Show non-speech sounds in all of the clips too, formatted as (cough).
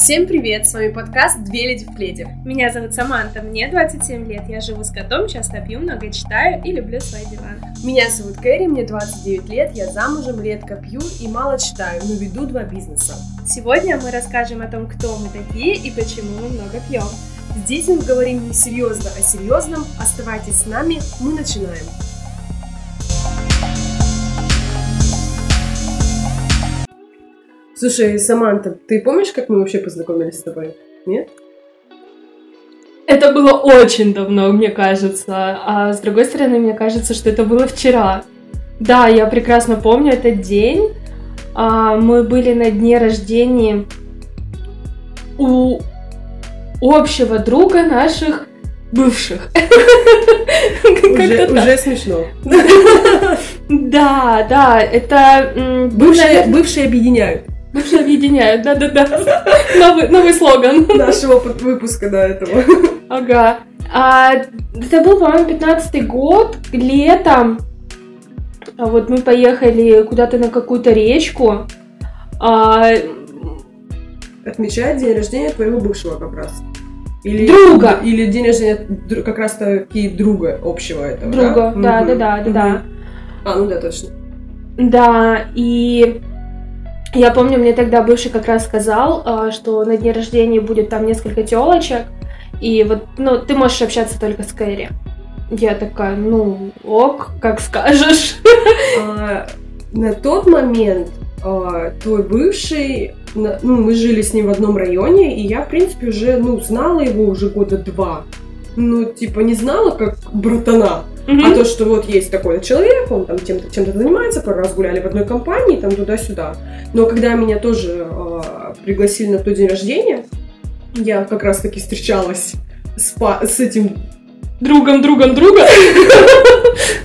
Всем привет, с вами подкаст «Две леди в пледе». Меня зовут Саманта, мне 27 лет, я живу с котом, часто пью, много читаю и люблю свои диваны. Меня зовут Кэрри, мне 29 лет, я замужем, редко пью и мало читаю, но веду два бизнеса. Сегодня мы расскажем о том, кто мы такие и почему мы много пьем. Здесь мы говорим не серьезно о серьезном, оставайтесь с нами, мы начинаем. Слушай, Саманта, ты помнишь, как мы вообще познакомились с тобой? Нет? Это было очень давно, мне кажется. А с другой стороны, мне кажется, что это было вчера. Да, я прекрасно помню этот день. А, мы были на дне рождения у общего друга наших бывших. Уже, уже смешно. (laughs) Да, да, это... Бывшие, бывшие объединяют. Бывшие объединяют, да-да-да. Новый, новый слоган. Нашего выпуска до этого. Ага. А, это был, по-моему, 15 год, летом. А вот мы поехали куда-то на какую-то речку. А... Отмечать день рождения твоего бывшего как раз. Или, друга! Или день рождения как раз таки друга общего этого, Друга? Да, да, да, да, да. А, ну да, точно. Да, и я помню, мне тогда бывший как раз сказал, а, что на дне рождения будет там несколько телочек, и вот, ну, ты можешь общаться только с Кэрри. Я такая, ну, ок, как скажешь. А, на тот момент а, твой бывший, ну, мы жили с ним в одном районе, и я, в принципе, уже, ну, знала его уже года два. Ну, типа, не знала, как братана. Mm-hmm. А то, что вот есть такой человек, он там чем-то, чем-то занимается, пару раз гуляли в одной компании, там туда-сюда. Но когда меня тоже э, пригласили на тот день рождения, я как раз-таки встречалась с, с этим другом, другом, друга. (laughs)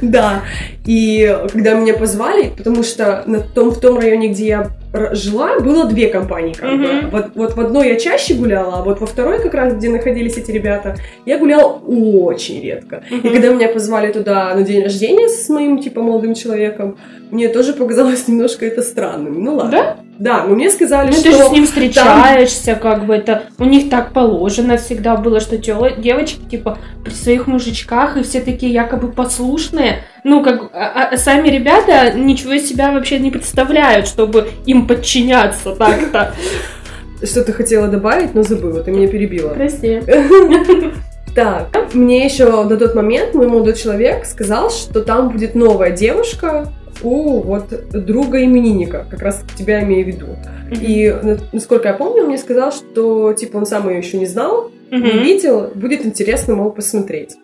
Да. И когда меня позвали, потому что на том, в том районе, где я жила, было две компании. Как mm-hmm. бы. Вот, вот в одной я чаще гуляла, а вот во второй, как раз, где находились эти ребята, я гуляла очень редко. Mm-hmm. И когда меня позвали туда на день рождения с моим, типа, молодым человеком, мне тоже показалось (laughs) немножко это странным. Ну ладно. Да? Да, но мне сказали, ну, что... ты же с ним встречаешься, там... как бы это... У них так положено всегда было, что тело, девочки, типа, при своих мужичках, и все такие якобы послушные. Ну, как... А, а сами ребята ничего из себя вообще не представляют, чтобы им подчиняться так-то. (laughs) Что ты хотела добавить, но забыла, ты меня перебила. Прости. (laughs) Так, мне еще на тот момент мой молодой человек сказал, что там будет новая девушка, у вот друга именинника, как раз тебя имею в виду. Mm-hmm. И насколько я помню, он мне сказал, что типа он сам ее еще не знал, mm-hmm. не видел, будет интересно, мол, посмотреть.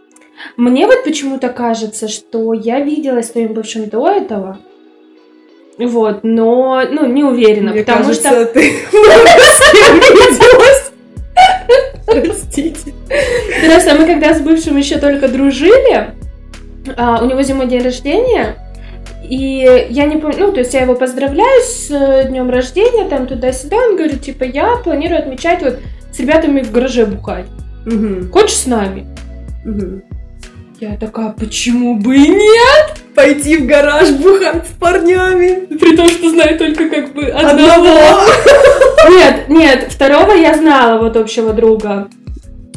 Мне вот почему-то кажется, что я виделась с твоим бывшим до этого. Вот, но, ну, не уверена, Мне потому кажется, что... ты виделась. (laughs) Простите. Просто мы когда с бывшим еще только дружили, а, у него зимой день рождения, и я не помню, ну, то есть я его поздравляю с э, днем рождения, там туда-сюда. Он говорит, типа, я планирую отмечать вот с ребятами в гараже бухать. Угу. Хочешь с нами? Угу. Я такая, почему бы и нет? Пойти в гараж бухать с парнями. При том, что знаю только как бы одного. одного. Нет, нет, второго я знала, вот общего друга.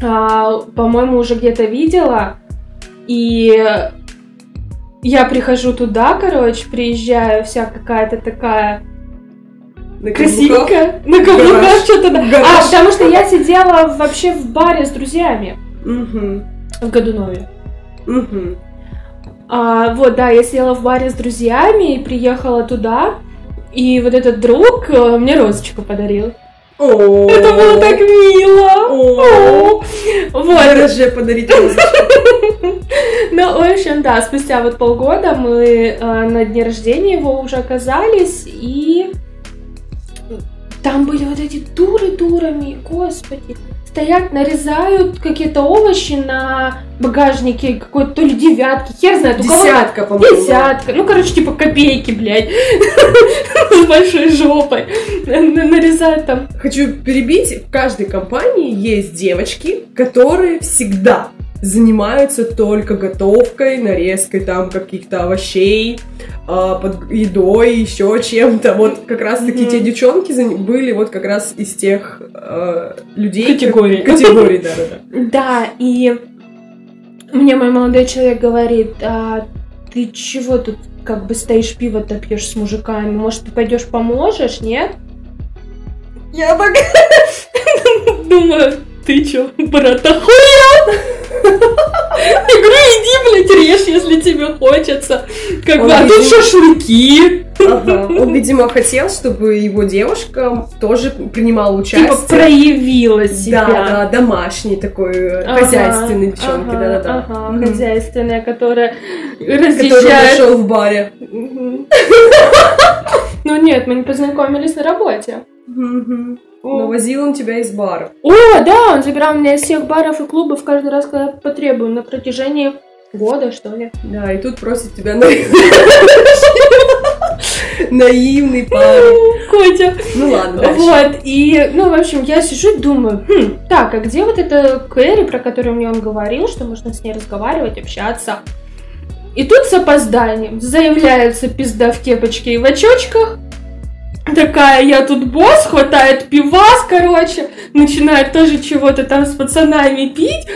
А, по-моему, уже где-то видела. И я прихожу туда, короче, приезжаю, вся какая-то такая на красивенькая, на каблуках что-то. А, потому что я сидела вообще в баре с друзьями угу. в Годунове. Угу. А, вот, да, я сидела в баре с друзьями и приехала туда, и вот этот друг э, мне розочку подарил. Это было так мило! Вот. Гараже подарить. (laughs) Ну, в общем, да, спустя вот полгода мы э, на дне рождения его уже оказались, и там были вот эти дуры дурами, господи стоят, нарезают какие-то овощи на багажнике какой-то то ли девятки, хер знает. Десятка, по-моему. Десятка. Ну, короче, типа копейки, блядь. (laughs) С большой жопой. Нарезают там. Хочу перебить. В каждой компании есть девочки, которые всегда занимаются только готовкой, нарезкой там каких-то овощей, а, под едой, еще чем-то. Вот как раз-таки те девчонки были вот как раз из тех а, людей... Категорий. (laughs) Категорий, да-да-да. Да, и мне мой молодой человек говорит, а ты чего тут как бы стоишь пиво-то пьешь с мужиками? Может, ты пойдешь поможешь, нет? Я так (laughs) думаю, ты чё, брат, охуел? Я говорю, иди, блядь, режь, если тебе хочется. Как бы, а тут шашлыки. Ага. Он, видимо, хотел, чтобы его девушка тоже принимала участие. Типа проявила себя. Да, да, домашний такой, ага, хозяйственный девчонки, ага, да-да-да. Ага, угу. хозяйственная, которая разъезжает. Который нашел в баре. (laughs) Ну нет, мы не познакомились на работе. Но возил он тебя из бара. О, да, он забирал меня из всех баров и клубов каждый раз, когда потребую, на протяжении года, что ли. Да, и тут просит тебя на... (laughs) Наивный парень. Котя. Ну ладно, дальше. Вот, и, ну, в общем, я сижу и думаю, хм, так, а где вот эта Кэрри, про которую мне он говорил, что можно с ней разговаривать, общаться? И тут с опозданием заявляется пизда в кепочке и в очочках, такая, я тут босс, хватает пивас, короче, начинает тоже чего-то там с пацанами пить.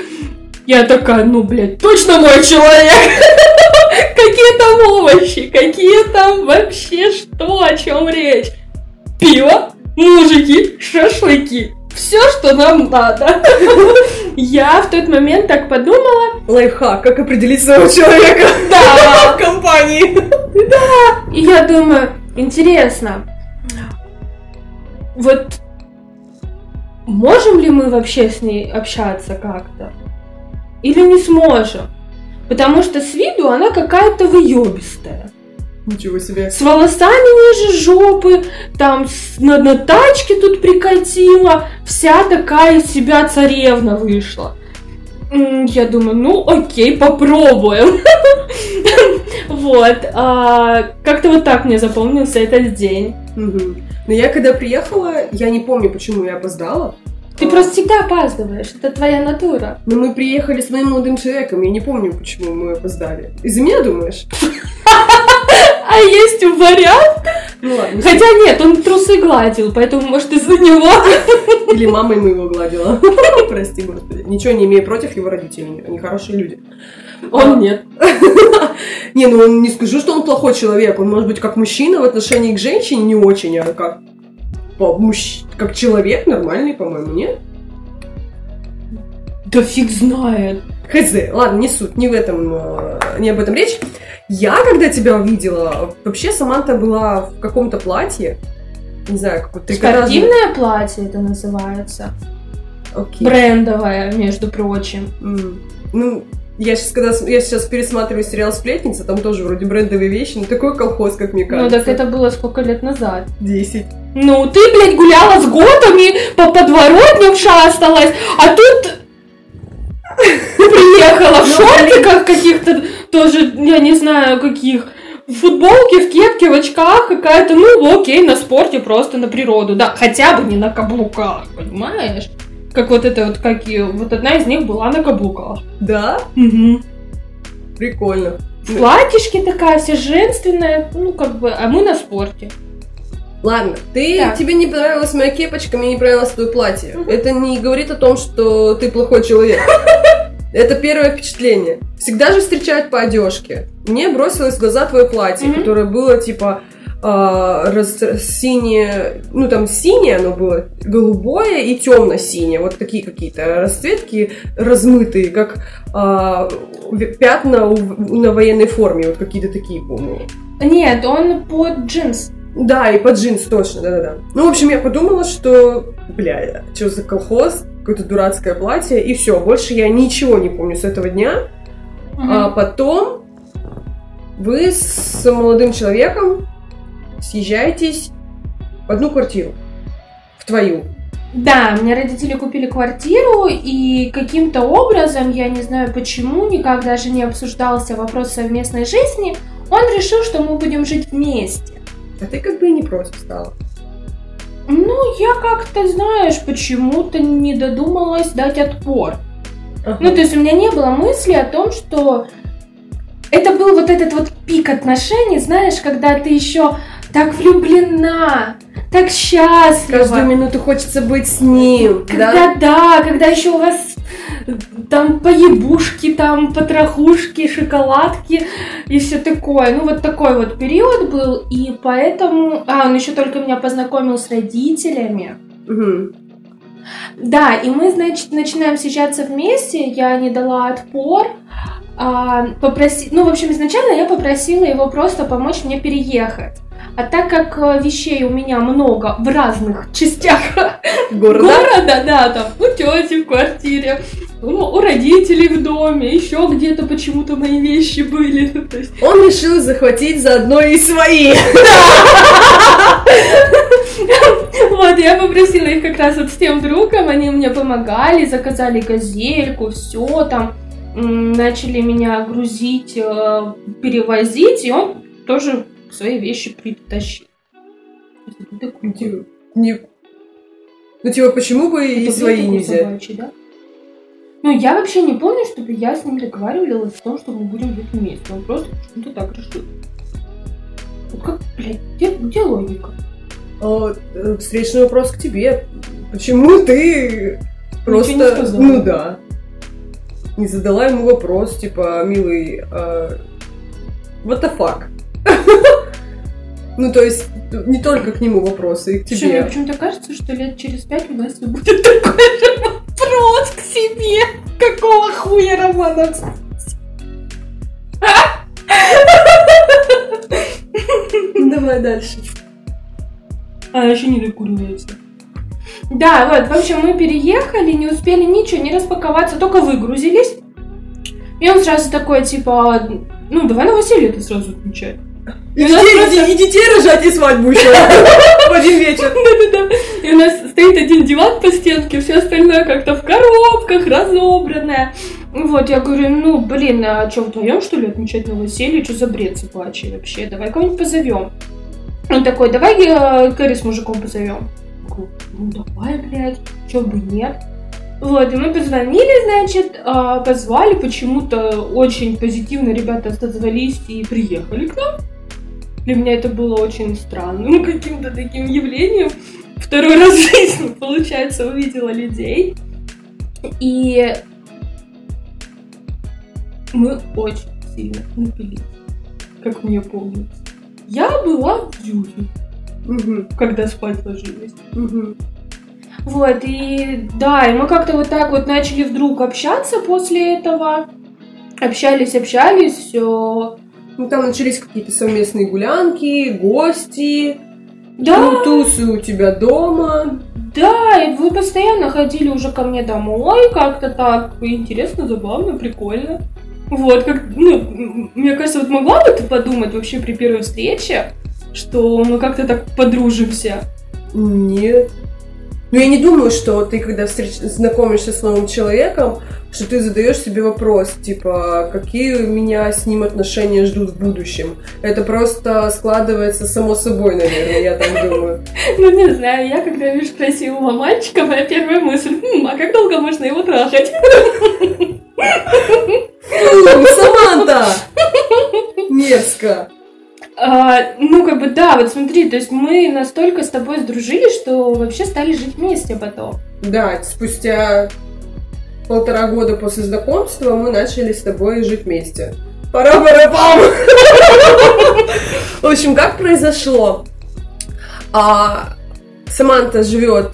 Я такая, ну, блядь, точно мой человек! (laughs) Какие там овощи, какие там вообще что, о чем речь? Пиво, мужики, шашлыки. Все, что нам надо. (laughs) Я в тот момент так подумала. Лайфхак, как определить своего человека да. (laughs) в компании. Да. И я думаю, интересно, вот можем ли мы вообще с ней общаться как-то? Или не сможем? Потому что с виду она какая-то выебистая. Ничего себе. С волосами ниже жопы, там с, на, на тачке тут прикатила, вся такая из себя царевна вышла. Я думаю, ну окей, попробуем. (laughs) Вот. А, как-то вот так мне запомнился этот день. Но я когда приехала, я не помню, почему я опоздала. Ты а... просто всегда опаздываешь, это твоя натура. Но мы приехали с моим молодым человеком, я не помню, почему мы опоздали. Из-за меня, думаешь? (laughs) А есть вариант? Ну ладно. Хотя нет, он трусы гладил, поэтому, может, из-за него. (laughs) Или мама ему его гладила. (laughs) Прости, господи. Ничего не имею против его родителей, они хорошие люди. Он нет. (laughs) Не, ну он не скажу, что он плохой человек. Он может быть как мужчина в отношении к женщине не очень, а как как человек нормальный, по-моему, нет? Да фиг знает. Хз, ладно, не суть, не в этом, э, не об этом речь. Я, когда тебя увидела, вообще Саманта была в каком-то платье, не знаю, какое-то Спортивное платье это называется. Okay. Брендовое, между прочим. Mm. Ну, я сейчас, когда я сейчас пересматриваю сериал «Сплетница», там тоже вроде брендовые вещи, но такой колхоз, как мне кажется. Ну, так это было сколько лет назад? Десять. Ну, ты, блядь, гуляла с готами, по подворотням шасталась, а тут приехала в ну, шортиках каких-то, тоже, я не знаю, каких, в футболке, в кепке, в очках какая-то, ну, окей, на спорте, просто на природу, да, хотя бы не на каблуках, понимаешь? Как вот это вот, как и, вот одна из них была на каблуках. Да? Угу. Прикольно. В платьишке такая вся женственная, ну, как бы, а мы на спорте. Ладно, ты так. тебе не понравилась моя кепочка, мне не понравилось твое платье. Угу. Это не говорит о том, что ты плохой человек. (laughs) Это первое впечатление. Всегда же встречают по одежке. Мне бросилось в глаза твое платье, которое было типа раз, синее, ну там синее оно было, голубое и темно-синее, вот такие какие-то расцветки размытые, как э, пятна у, на военной форме, вот какие-то такие, по-моему. Нет, он под джинс. Да, и под джинс, точно, да-да-да. Ну, в общем, я подумала, что, бля, что за колхоз, какое-то дурацкое платье, и все, больше я ничего не помню с этого дня. Угу. А потом вы с молодым человеком съезжаетесь в одну квартиру, в твою. Да, мне родители купили квартиру, и каким-то образом, я не знаю почему, никак даже не обсуждался вопрос совместной жизни, он решил, что мы будем жить вместе. А ты как бы и не против стала. Ну, я как-то, знаешь, почему-то не додумалась дать отпор. Ага. Ну, то есть у меня не было мысли о том, что это был вот этот вот пик отношений, знаешь, когда ты еще так влюблена, так счастлива. Каждую минуту хочется быть с ним. Когда, да, да когда еще у вас там поебушки, там потрохушки, шоколадки и все такое. Ну, вот такой вот период был, и поэтому... А, он еще только меня познакомил с родителями. Угу. Да, и мы, значит, начинаем встречаться вместе, я не дала отпор, а, попроси... ну, в общем, изначально я попросила его просто помочь мне переехать. А так как э, вещей у меня много в разных частях (laughs) города, города да, там у тети в квартире, у, у родителей в доме, еще где-то почему-то мои вещи были. (laughs) Он решил захватить заодно и свои. (laughs) Вот, я попросила их как раз вот с тем другом, они мне помогали, заказали газельку, все там, начали меня грузить, э, перевозить, и он тоже свои вещи притащил. Не... Ну, типа, почему бы и свои не взять? да? Ну, я вообще не помню, чтобы я с ним договаривалась о том, что мы будем жить вместе. Он просто почему-то так решил. Вот как, блядь, где, где логика? А, э, встречный вопрос к тебе. Почему ты просто... Не ну да. Не задала ему вопрос, типа, милый, uh, what the fuck? Ну, то есть, не только к нему вопросы, и к тебе. мне почему-то кажется, что лет через пять у нас будет такой же вопрос к себе. Какого хуя, Романа? Давай дальше. А еще не докуривается. Да, вот, в общем, мы переехали, не успели ничего, не распаковаться, только выгрузились. И он сразу такой, типа, ну, давай новоселье ты сразу отмечай. И, детей, и детей рожать, и свадьбу еще в один вечер. Да-да-да. И у нас стоит один диван по стенке, все остальное как-то в коробках, разобранное. Вот, я говорю, ну, блин, а что, вдвоем, что ли, отмечать новоселье? Что за бред собачий вообще? Давай кого-нибудь позовем. Он такой, давай э, Кэрри с мужиком позовем. Ну, давай, блядь, чё бы нет. Вот, и мы позвонили, значит, а, позвали, почему-то очень позитивно ребята отозвались и приехали к нам. Для меня это было очень странным (laughs) каким-то таким явлением. Второй раз в жизни, (laughs) получается, увидела людей. И мы очень сильно напились, как мне помнится. Я была в угу. когда спать ложилась. Угу. Вот, и да, и мы как-то вот так вот начали вдруг общаться после этого. Общались, общались, все ну, там начались какие-то совместные гулянки, гости, да. тусы у тебя дома. Да, и вы постоянно ходили уже ко мне домой, как-то так интересно, забавно, прикольно. Вот, как, ну, мне кажется, вот могла бы ты подумать вообще при первой встрече, что мы как-то так подружимся? Нет. Ну, я не думаю, что ты, когда встреч... знакомишься с новым человеком, что ты задаешь себе вопрос, типа, какие у меня с ним отношения ждут в будущем. Это просто складывается само собой, наверное, я так думаю. (laughs) Ну, не знаю, я когда вижу красивого мальчика, моя первая мысль, хм, а как долго можно его трахать? (laughs) Саманта! Мерзко. А, ну, как бы, да, вот смотри, то есть мы настолько с тобой сдружились, что вообще стали жить вместе потом. Да, спустя полтора года после знакомства мы начали с тобой жить вместе. пара пам В общем, как произошло? А, Саманта живет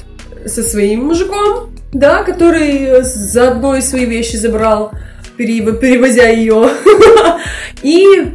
со своим мужиком, да, который заодно и свои вещи забрал, перевозя ее. И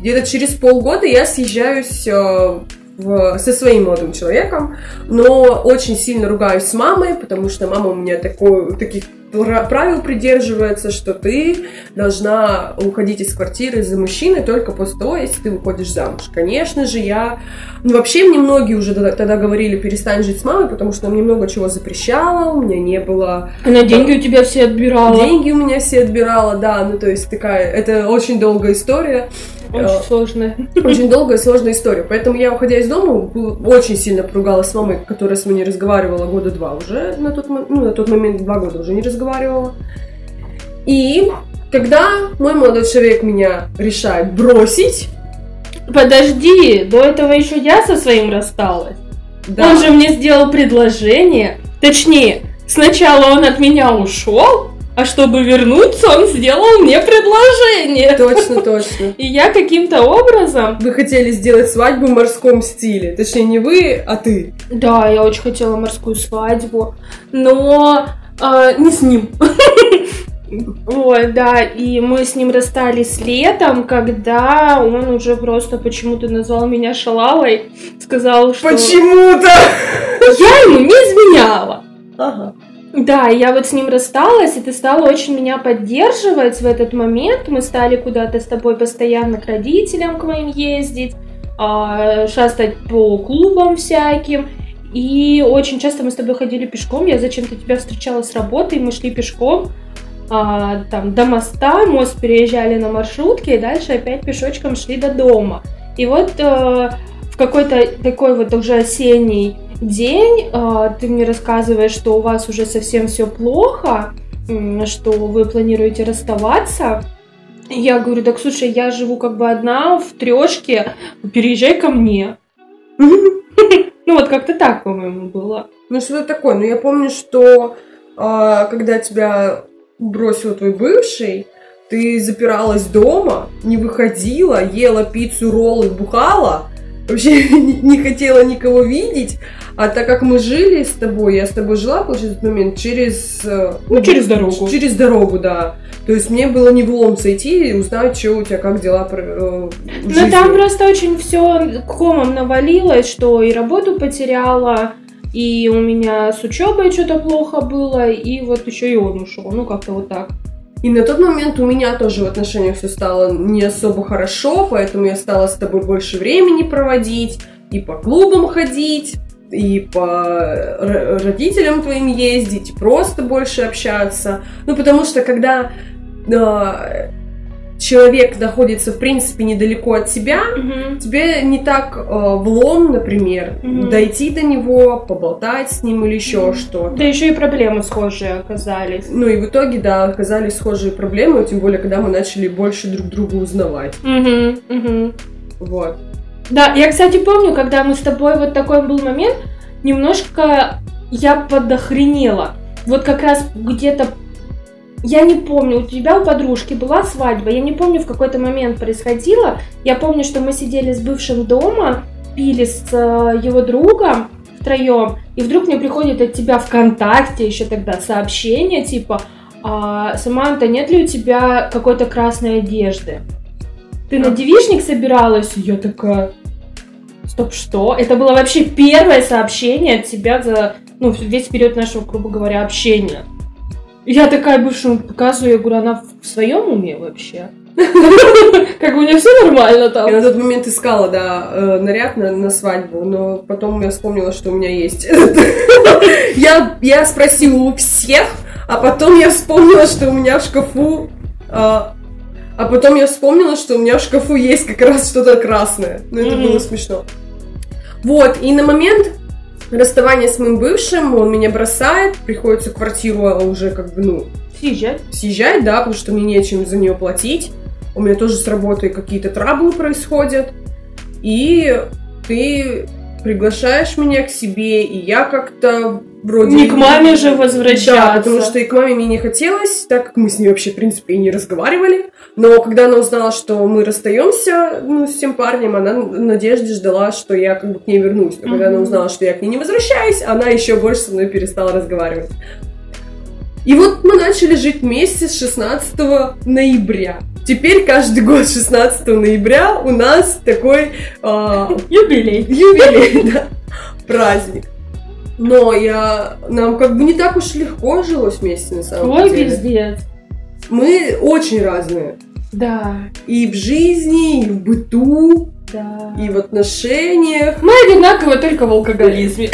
где-то через полгода я съезжаюсь э, в, со своим молодым человеком, но очень сильно ругаюсь с мамой, потому что мама у меня такой, таких правил придерживается, что ты должна уходить из квартиры за мужчиной только после того, если ты выходишь замуж. Конечно же, я... Ну, вообще, мне многие уже тогда, тогда говорили, перестань жить с мамой, потому что она мне много чего запрещала, у меня не было... Она деньги у тебя все отбирала. Деньги у меня все отбирала, да, ну, то есть такая... Это очень долгая история. Очень э, сложная. Очень долгая сложная история. Поэтому я, уходя из дома, очень сильно поругалась с мамой, которая с мной не разговаривала года два уже на тот, ну, на тот момент, два года уже не разговаривала. И когда мой молодой человек меня решает бросить, Подожди, до этого еще я со своим рассталась. да, Он же мне сделал предложение. Точнее, сначала он от меня ушел, а чтобы вернуться, он сделал мне предложение. точно, (laughs) точно. И я каким-то образом... Вы хотели сделать свадьбу в морском стиле. Точнее, не вы, а ты. Да, я очень хотела морскую свадьбу, но а, не с ним. (laughs) Вот, да, и мы с ним расстались летом, когда он уже просто почему-то назвал меня шалавой, сказал, что Почему-то! я ему не изменяла. Ага. Да, я вот с ним рассталась, и ты стала очень меня поддерживать в этот момент. Мы стали куда-то с тобой постоянно к родителям к моим ездить, а, шастать по клубам всяким. И очень часто мы с тобой ходили пешком. Я зачем-то тебя встречала с работы, мы шли пешком а, там, до моста, мост переезжали на маршрутке, и дальше опять пешочком шли до дома. И вот э, в какой-то такой вот уже осенний день э, ты мне рассказываешь, что у вас уже совсем все плохо, что вы планируете расставаться. Я говорю, так слушай, я живу как бы одна в трешке, переезжай ко мне. (laughs) Ну вот как-то так, по-моему, было. Ну, что-то такое. Но я помню, что а, когда тебя бросил твой бывший, ты запиралась дома, не выходила, ела пиццу, роллы, бухала, вообще (laughs) не хотела никого видеть. А так как мы жили с тобой, я с тобой жила, получается, в этот момент через... э, Ну, через дорогу. Через дорогу, да. То есть мне было не в лом зайти и узнать, что у тебя, как дела э, Ну там просто очень все комом навалилось, что и работу потеряла, и у меня с учебой что-то плохо было, и вот еще и он ушел. Ну, как-то вот так. И на тот момент у меня тоже в отношениях все стало не особо хорошо, поэтому я стала с тобой больше времени проводить, и по клубам ходить, и по р- родителям твоим ездить, просто больше общаться. Ну, потому что когда э, человек находится, в принципе, недалеко от тебя, тебе не так э, влом, например, Мгм. дойти до него, поболтать с ним или еще Мгм. что-то. Да еще и проблемы схожие оказались. Ну и в итоге, да, оказались схожие проблемы, тем более, когда мы начали больше друг друга узнавать. Мгм, мгм. Вот. Да, я, кстати, помню, когда мы с тобой, вот такой был момент, немножко я подохренела. Вот как раз где-то, я не помню, у тебя у подружки была свадьба, я не помню, в какой-то момент происходило. Я помню, что мы сидели с бывшим дома, пили с э, его другом втроем, и вдруг мне приходит от тебя ВКонтакте еще тогда сообщение, типа, «А, Саманта, нет ли у тебя какой-то красной одежды? Ты на девичник собиралась? И Я такая, стоп, что? Это было вообще первое сообщение от тебя за, ну, весь период нашего, грубо говоря, общения. Я такая бывшему показываю, я говорю, она в своем уме вообще? (laughs) Как бы у нее все нормально Я там. на тот момент искала, да, э, наряд на, на свадьбу, но потом я вспомнила, что у меня есть. (laughs) Я, я спросила у всех, а потом я вспомнила, что у меня в шкафу... а, а потом я вспомнила, что у меня в шкафу есть как раз что-то красное. Ну, это Мгм. было смешно. Вот, и на момент расставания с моим бывшим он меня бросает, приходится квартиру а уже как бы, ну, Съезжать. съезжать, да, потому что мне нечем за нее платить. У меня тоже с работой какие-то траблы происходят. И ты приглашаешь меня к себе, и я как-то вроде... Не к маме же возвращаться. Да, потому что и к маме мне не хотелось, так как мы с ней вообще, в принципе, и не разговаривали. Но когда она узнала, что мы расстаемся ну, с тем парнем, она в надежде ждала, что я как бы к ней вернусь. Но когда она узнала, что я к ней не возвращаюсь, она еще больше со мной перестала разговаривать. И вот мы начали жить вместе с 16 ноября. Теперь каждый год 16 ноября у нас такой а, Юбилей. юбилей, (laughs) да, праздник. Но я, нам как бы не так уж легко жилось вместе на самом Ой, деле. пиздец. Мы очень разные. Да, И в жизни, и в быту, да. и в отношениях. Мы одинаково только в алкоголизме.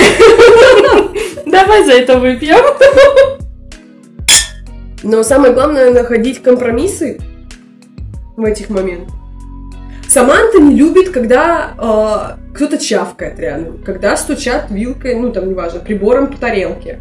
(laughs) Давай за это выпьем. Но самое главное находить компромиссы в этих моментах. Саманта не любит, когда э, кто-то чавкает рядом, когда стучат вилкой, ну там неважно, прибором по тарелке.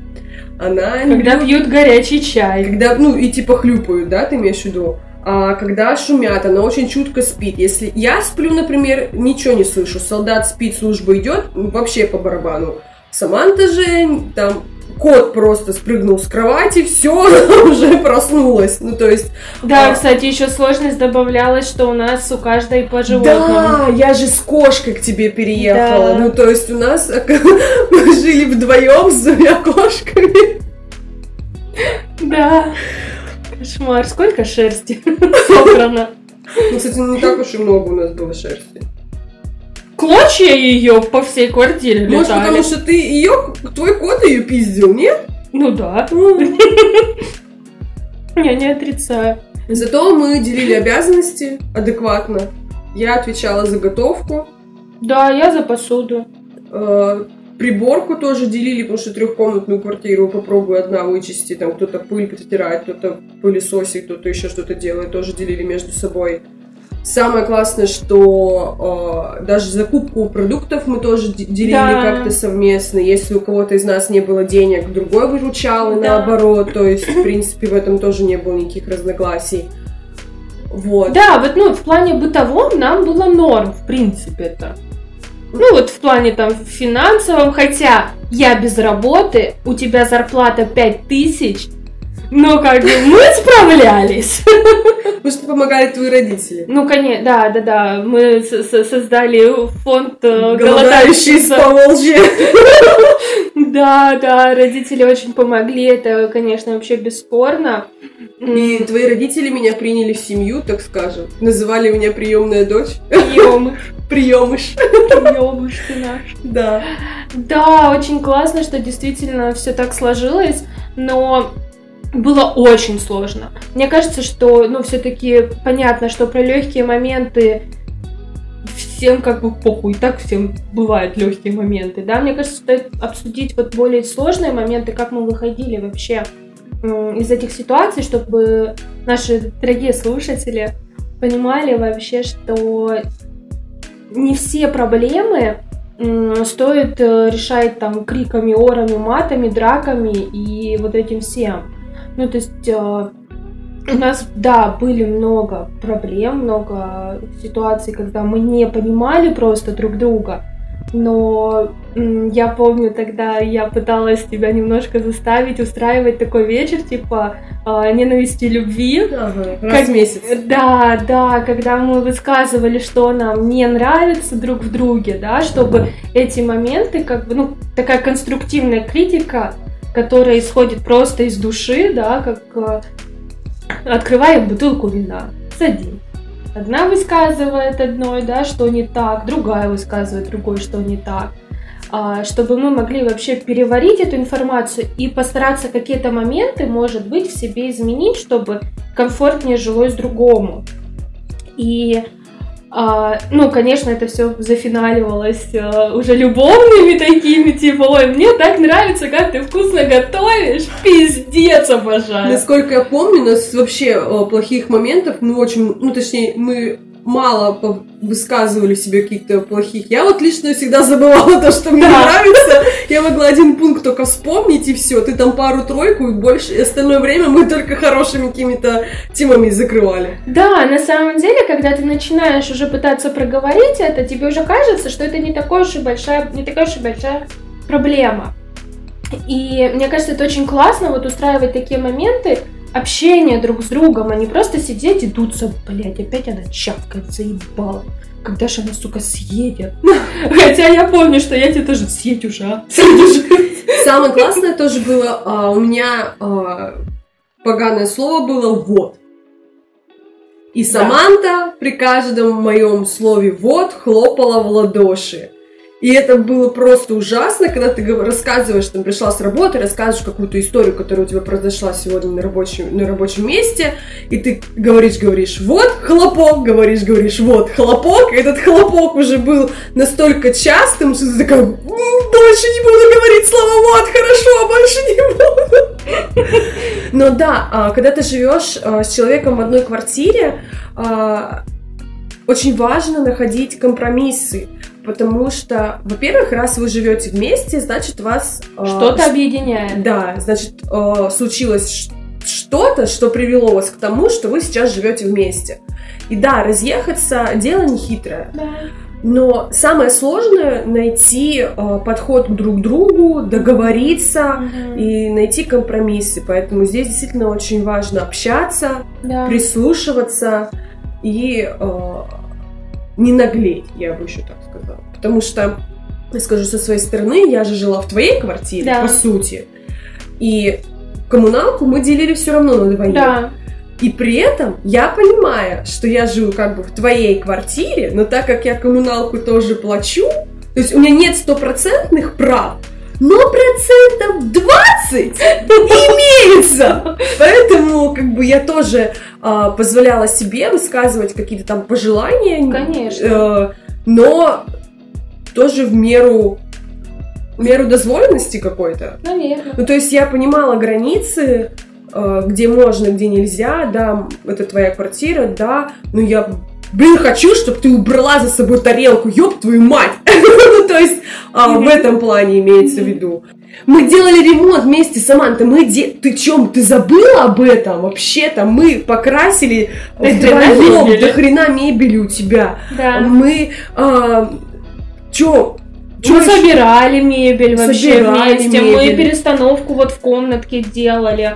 Она не Когда любит- пьют горячий чай. когда, ну, и типа хлюпают, да, ты имеешь в виду? А когда шумят, она очень чутко спит. Если я сплю, например, ничего не слышу. Солдат спит, служба идет, вообще по барабану. Саманта же, там, кот просто спрыгнул с кровати, все, она (laughs) уже проснулась. Ну, то есть... Да, А. кстати, еще сложность добавлялась, что у нас у каждой по животному. Да, я же с кошкой к тебе переехала. Да. Ну, то есть у нас (laughs) мы жили вдвоем с двумя кошками. Да. Кошмар, сколько шерсти (laughs) собрано. Ну, кстати, не так уж и много у нас было шерсти. Клочья ее по всей квартире Может, летали. потому что ты ее, твой кот ее пиздил, нет? Ну да, (laughs) я не отрицаю. Зато мы делили обязанности адекватно. Я отвечала за готовку, Да, я за посуду. э, приборку тоже делили, потому что трехкомнатную квартиру попробую одна вычистить, там кто-то пыль протирает, кто-то пылесосит, кто-то еще что-то делает, тоже делили между собой. Самое классное, что э, даже закупку продуктов мы тоже де- делили Да. как-то совместно. Если у кого-то из нас не было денег, другой выручал, и Да. наоборот. То есть, в принципе, в этом тоже не было никаких разногласий. Вот. Да, вот ну в плане бытовом нам было норм, в принципе это. Ну вот в плане там финансовом, хотя я без работы, у тебя зарплата 5000, но как бы мы справлялись. Потому что помогали твои родители. Ну, конечно, да, да, да, мы создали фонд э, Голодающие с. Поволжья. Да, да, родители очень помогли, это, конечно, вообще бесспорно. И твои родители меня приняли в семью, так скажем. Называли меня приемная дочь. Приемыш, Приемыш. приемыш ты наш. Да. Да, очень классно, что действительно все так сложилось, но было очень сложно. Мне кажется, что, ну, все-таки понятно, что про легкие моменты всем как бы похуй, так всем бывают легкие моменты, да. Мне кажется, стоит обсудить вот более сложные моменты, как мы выходили вообще из этих ситуаций, чтобы наши дорогие слушатели понимали вообще, что не все проблемы стоит э, решать там криками, орами, матами, драками и вот этим всем. Ну, то есть э, у нас, да, были много проблем, много ситуаций, когда мы не понимали просто друг друга. Но я помню, тогда я пыталась тебя немножко заставить устраивать такой вечер, типа э, ненависти любви. Ага. Раз Как- в месяц. Да, да, когда мы высказывали, что нам не нравится друг в друге, да, чтобы эти моменты, как бы, ну, такая конструктивная критика, которая исходит просто из души, да, как э, открываем бутылку вина, садим. Одна высказывает одной, да, что не так, другая высказывает другой, что не так. А, чтобы мы могли вообще переварить эту информацию и постараться какие-то моменты, может быть, в себе изменить, чтобы комфортнее жилось другому. И, а, ну, конечно, это все зафиналивалось а, уже любовными такими, типа, ой, мне так нравится, как ты вкусно готовишь, пиздец обожаю. Насколько я помню, у нас вообще э, плохих моментов, ну, очень, ну, точнее, мы мало высказывали себе каких-то плохих. Я вот лично всегда забывала то, что мне нравится. Я могла один пункт только вспомнить, и все. Ты там пару-тройку, и больше, и остальное время мы только хорошими какими-то темами закрывали. Да, на самом деле, когда ты начинаешь уже пытаться проговорить это, тебе уже кажется, что это не такой уж и большая, не такая уж и большая проблема. И мне кажется, это очень классно вот устраивать такие моменты общения друг с другом, а не просто сидеть и дуться, блять, опять она чавкает, заебала. Когда же она, сука, съедет? (laughs) Хотя я помню, что я тебе тоже съедь уже, а? (laughs) Самое классное тоже было, а, у меня а, поганое слово было «вот». И Да. Саманта при каждом моем слове «вот» хлопала в ладоши. И это было просто ужасно, когда ты рассказываешь, там, пришла с работы, рассказываешь какую-то историю, которая у тебя произошла сегодня на рабочем, на рабочем месте, и ты говоришь, говоришь, вот, хлопок, говоришь, говоришь, вот, хлопок, и этот хлопок уже был настолько частым, что ты такая, «М, больше не буду говорить слово вот, хорошо, больше не буду. Но да, а, когда ты живешь а, с человеком в одной квартире, а, очень важно находить компромиссы, потому что, во-первых, раз вы живете вместе, значит вас э, что-то объединяет. Да, значит э, случилось что-то, что привело вас к тому, что вы сейчас живете вместе. И да, разъехаться дело не хитрое. Да. Но самое сложное найти э, подход друг к другу, договориться угу. и найти компромиссы. Поэтому здесь действительно очень важно общаться, да. прислушиваться и э, не наглеть, я бы еще так сказала. Потому что, я скажу со своей стороны, я же жила в твоей квартире, да. по сути. И коммуналку мы делили все равно на двоих. Да. И при этом я понимаю, что я живу как бы в твоей квартире, но так как я коммуналку тоже плачу, то есть у меня нет стопроцентных прав, но процентов 20 имеется. Поэтому как бы я тоже э, позволяла себе высказывать какие-то там пожелания. Конечно. Э, но тоже в меру в меру дозволенности какой-то. Наверное. Ну, то есть я понимала границы, э, где можно, где нельзя, да, это твоя квартира, да, но я блин, хочу, чтобы ты убрала за собой тарелку, ёб твою мать! (laughs) ну, (laughs) то есть а, в этом плане имеется в виду. Мы делали ремонт вместе, Саманта, мы де... Ты чем, ты забыла об этом? Вообще-то мы покрасили вдвоем до хрена мебели у тебя. Да. Мы... А, чё, мы собирали мебель вообще собирали вместе, мебель. мы перестановку вот в комнатке делали.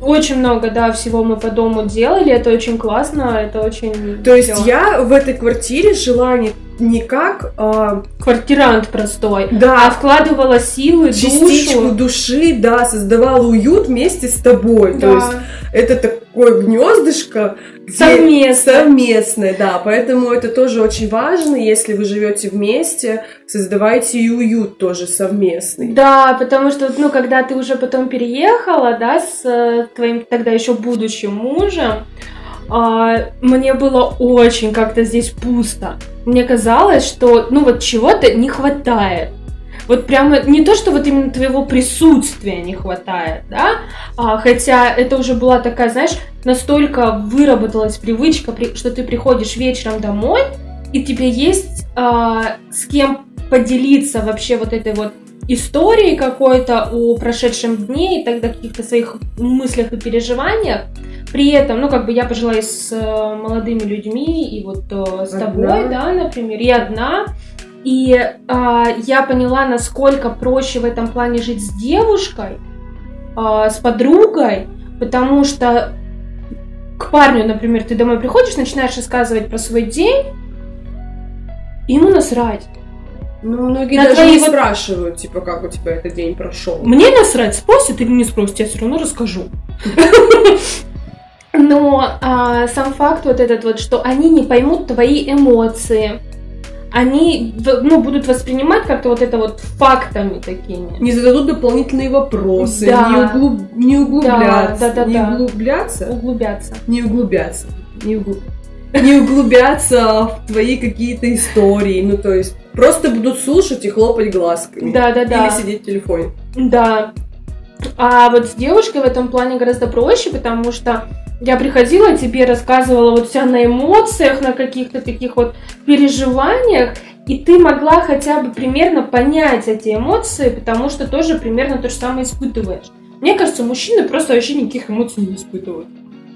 Очень много, да, всего мы по дому делали, это очень классно, это очень... То есть я в этой квартире жила не, не как... А... Квартирант простой, да. а вкладывала силы, Частичку душу. души, да, создавала уют вместе с тобой. Да. То есть это такое гнездышко, Совместно. Совместное, да. Поэтому это тоже очень важно. Если вы живете вместе, создавайте и уют тоже совместный. Да, потому что, ну, когда ты уже потом переехала, да, с э, твоим тогда еще будущим мужем, а, мне было очень как-то здесь пусто. Мне казалось, что, ну, вот чего-то не хватает. Вот прямо не то, что вот именно твоего присутствия не хватает, да, а, хотя это уже была такая, знаешь, настолько выработалась привычка, что ты приходишь вечером домой, и тебе есть а, с кем поделиться вообще вот этой вот историей какой-то о прошедшем дне и тогда каких-то своих мыслях и переживаниях. При этом, ну, как бы я пожила и с э, молодыми людьми, и вот э, с тобой, да, например, и одна. И э, я поняла, насколько проще в этом плане жить с девушкой, э, с подругой, потому что к парню, например, ты домой приходишь, начинаешь рассказывать про свой день, и ему насрать. Ну, многие на даже не вот... спрашивают, типа, как у тебя этот день прошел. Мне насрать, спросят или не спросят, я все равно расскажу. (laughs) Но а, сам факт вот этот вот, что они не поймут твои эмоции, они ну, будут воспринимать как-то вот это вот фактами такими. Не зададут дополнительные вопросы, да. не, углуб... не углубляться. Да, да, да, не да. углубляться? Углубляться. Не углубляться. Не, угл... не углубляться в твои какие-то истории. Ну, то есть просто будут слушать и хлопать глазками. Да, да, да. Или сидеть в телефоне. Да. А вот с девушкой в этом плане гораздо проще, потому что я приходила, тебе рассказывала вот вся на эмоциях, на каких-то таких вот переживаниях, и ты могла хотя бы примерно понять эти эмоции, потому что тоже примерно то же самое испытываешь. Мне кажется, мужчины просто вообще никаких эмоций не испытывают.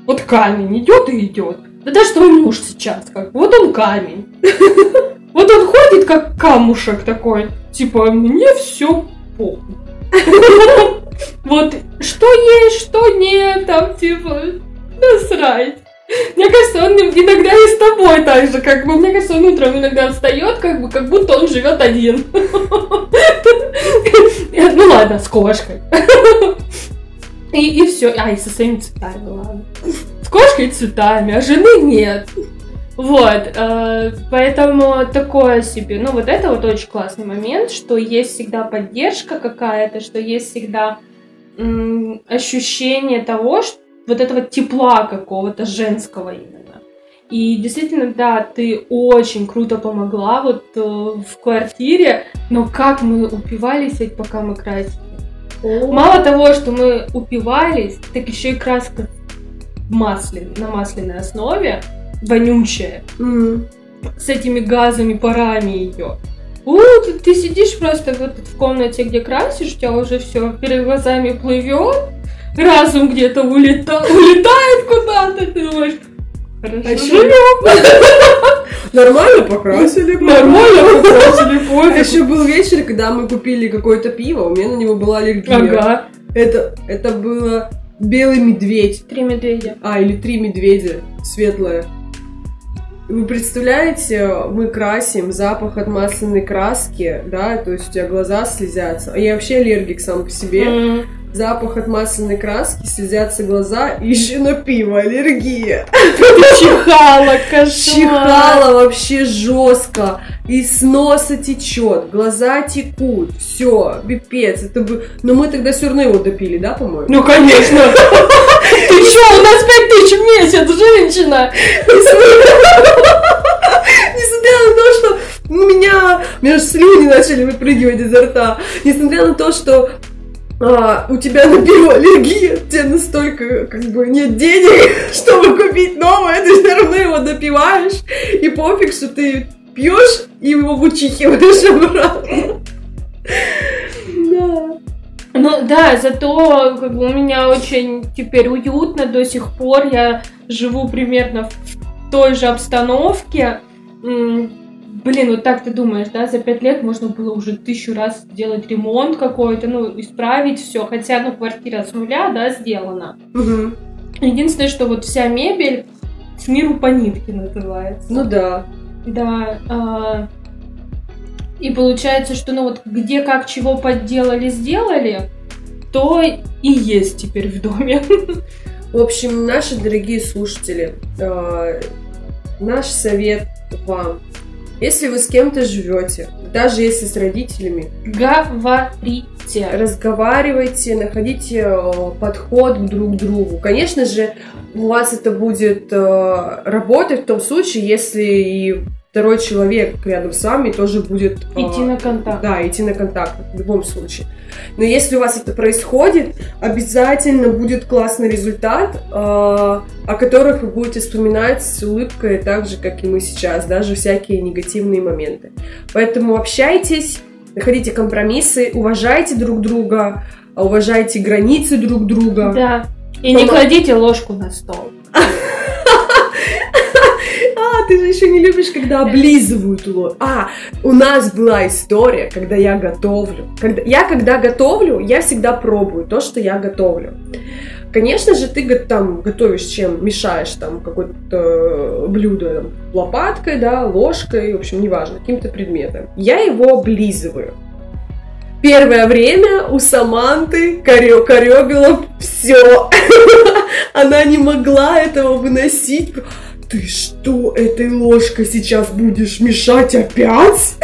Вот камень идет и идет. Да даже твой муж сейчас как вот он камень. (laughs) Вот он ходит как камушек такой, типа мне все похуй. (laughs) Вот что есть, что нет, там типа насрать. Мне кажется, он иногда и с тобой так же, как бы, мне кажется, он утром иногда встает, как бы, как будто он живет один. Ну ладно, с кошкой. И, и все. А, и со своими цветами, ладно. С кошкой и цветами, а жены нет. Вот, э, поэтому такое себе. Ну, вот это вот очень классный момент, что есть всегда поддержка какая-то, что есть всегда м, ощущение того, что вот этого тепла какого-то женского именно. И действительно, да, ты очень круто помогла вот э, в квартире, но как мы упивались ведь пока мы красили. О. Мало того, что мы упивались, так еще и краска маслен, на масляной основе. вонючая, М. с этими газами, парами ее. У, ты, ты сидишь просто вот в комнате, где красишь, у тебя уже все перед глазами плывет, разум где-то улета- улетает куда-то, ты думаешь, хорошо, А живем, (laughs) Нормально покрасили. нормально, покрасили, А пофиг. еще был вечер, когда мы купили какое-то пиво, у меня на него была аллергия. Ага. Это, это было белый медведь. Три медведя. А, или три медведя, светлое. Вы представляете, мы красим, запах от масляной краски, да, то есть у тебя глаза слезятся. А я вообще аллергик сам по себе. М. Запах от масляной краски, слезятся глаза, и еще на пиво аллергия. Чихала, кошмар. Чихала вообще жестко, из носа течет, глаза текут, все, пипец, это бы... Но мы тогда все равно его допили, да, по-моему? Ну, конечно. (laughs) Ты что, у нас пять тысяч в месяц, женщина? (laughs) Несмотря на то, что у меня, у меня аж слюни начали выпрыгивать изо рта, несмотря на то, что а, у тебя на пиво аллергия, у тебя настолько как бы нет денег, (laughs) чтобы купить новое, ты все равно его допиваешь, и пофиг, что ты пьешь и его вычихиваешь (laughs) обратно. Да. Ну да, зато как бы у меня очень теперь уютно до сих пор. Я живу примерно в той же обстановке. Блин, вот так ты думаешь, да, за пять лет можно было уже тысячу раз сделать ремонт какой-то, ну, исправить все. Хотя, ну, квартира с нуля, да, сделана. Мгм. Единственное, что вот вся мебель с миру по нитке называется. Ну да. Да. а, И получается, что ну вот где как чего подделали, сделали, то и есть теперь в доме. В общем, наши дорогие слушатели, э, наш совет вам. Если вы с кем-то живете, даже если с родителями, Говорите. разговаривайте, находите э, подход друг к другу. Конечно же, у вас это будет э, работать в том случае, если и второй человек рядом с вами тоже будет э, Идти на контакт. да, идти на контакт в любом случае. Но если у вас это происходит, обязательно будет классный результат, э, о которых вы будете вспоминать с улыбкой, так же, как и мы сейчас, даже всякие негативные моменты. Поэтому общайтесь, находите компромиссы, уважайте друг друга, уважайте границы друг друга. Да. И не Помо- кладите ложку на стол. Ты же еще не любишь, когда облизывают лоб. А, у нас была история, когда я готовлю. Когда, я когда готовлю, я всегда пробую то, что я готовлю. Конечно же, ты там готовишь чем, мешаешь там какое-то блюдо там, лопаткой, да, ложкой, в общем, неважно, каким-то предметом. Я его облизываю. Первое время у Саманты корё- корёбило все. (laughs) Она не могла этого выносить. Ты что, этой ложкой сейчас будешь мешать опять?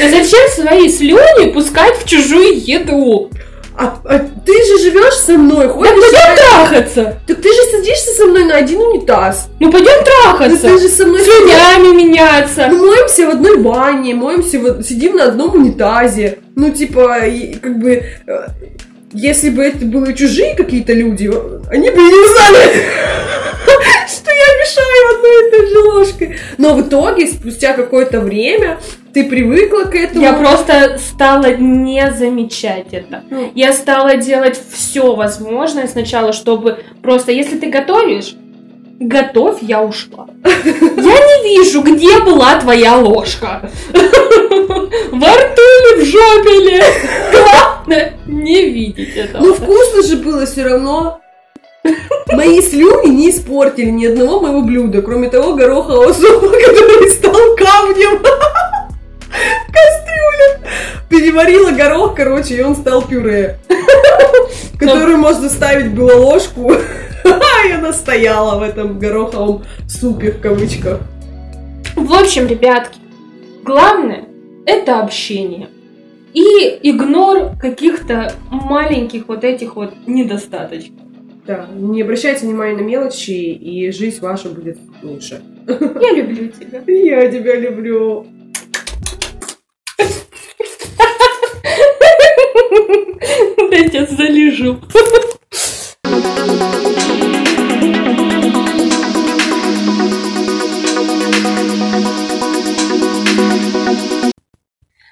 Да зачем свои слюни пускать в чужую еду? А, а ты же живешь со мной, Да ходишь. пойдем трахаться. Так ты же садишься со мной на один унитаз. Ну пойдем Да трахаться. ты же со мной Слюнями меняться. Мы моемся в одной бане, моемся, вот, сидим на одном унитазе. Ну, типа, как бы, э, если бы это были чужие какие-то люди, они бы не знали, что я мешаю одной и той же ложкой. Но в итоге, спустя какое-то время, ты привыкла к этому. Я просто стала не замечать это. Ну. Я стала делать все возможное сначала, чтобы просто, если ты готовишь, готовь, я ушла. Я не вижу, где была твоя ложка. Во рту ли, в жопе ли. Главное, не видеть этого. Ну, вкусно же было все равно. Мои слюни не испортили ни одного моего блюда, кроме того горохового супа, (laughs) который стал камнем (laughs) в кастрюле. Переварила горох, короче, и он стал пюре. (laughs) Которую можно ставить было ложку, и она стояла в этом гороховом супе в кавычках. В общем, ребятки, главное это общение. И игнор каких-то маленьких вот этих вот недостаточков. Да, не обращайте внимания на мелочи, и жизнь ваша будет лучше. Я люблю тебя. Я тебя люблю. (laughs) Я залежу.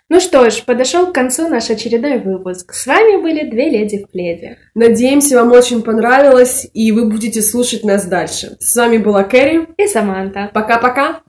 Ну что ж, подошел к концу наш очередной выпуск. С вами были две леди в пледе. Надеемся, вам очень понравилось, и вы будете слушать нас дальше. С вами была Кэрри И Саманта. Пока-пока!